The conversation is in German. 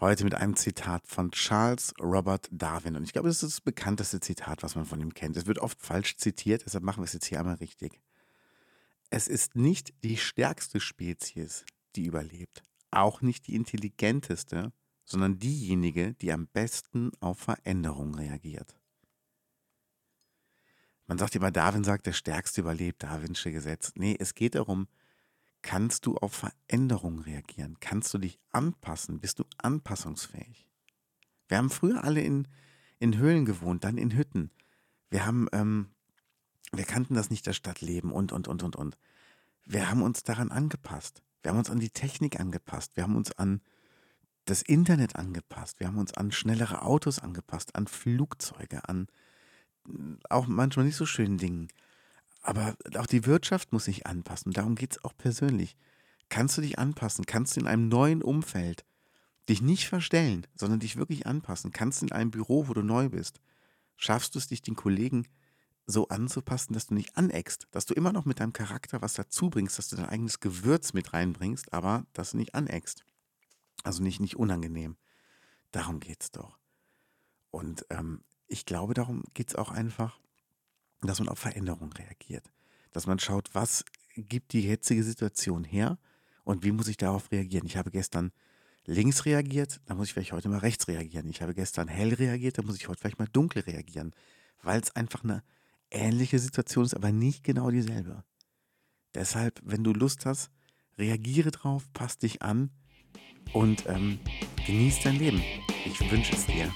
Heute mit einem Zitat von Charles Robert Darwin. Und ich glaube, das ist das bekannteste Zitat, was man von ihm kennt. Es wird oft falsch zitiert, deshalb machen wir es jetzt hier einmal richtig. Es ist nicht die stärkste Spezies, die überlebt, auch nicht die intelligenteste, sondern diejenige, die am besten auf Veränderung reagiert. Man sagt immer, Darwin sagt, der Stärkste überlebt, Darwinsche Gesetz. Nee, es geht darum, Kannst du auf Veränderungen reagieren? Kannst du dich anpassen? Bist du anpassungsfähig? Wir haben früher alle in, in Höhlen gewohnt, dann in Hütten. Wir haben, ähm, wir kannten das nicht, das Stadtleben und, und, und, und, und. Wir haben uns daran angepasst. Wir haben uns an die Technik angepasst. Wir haben uns an das Internet angepasst. Wir haben uns an schnellere Autos angepasst, an Flugzeuge, an auch manchmal nicht so schönen Dingen. Aber auch die Wirtschaft muss sich anpassen. Darum geht es auch persönlich. Kannst du dich anpassen? Kannst du in einem neuen Umfeld dich nicht verstellen, sondern dich wirklich anpassen? Kannst du in einem Büro, wo du neu bist, schaffst du es, dich den Kollegen so anzupassen, dass du nicht aneckst, dass du immer noch mit deinem Charakter was dazu bringst, dass du dein eigenes Gewürz mit reinbringst, aber dass du nicht aneckst. Also nicht, nicht unangenehm. Darum geht es doch. Und ähm, ich glaube, darum geht es auch einfach, dass man auf Veränderungen reagiert. Dass man schaut, was gibt die jetzige Situation her und wie muss ich darauf reagieren. Ich habe gestern links reagiert, dann muss ich vielleicht heute mal rechts reagieren. Ich habe gestern hell reagiert, dann muss ich heute vielleicht mal dunkel reagieren, weil es einfach eine ähnliche Situation ist, aber nicht genau dieselbe. Deshalb, wenn du Lust hast, reagiere drauf, pass dich an und ähm, genieß dein Leben. Ich wünsche es dir.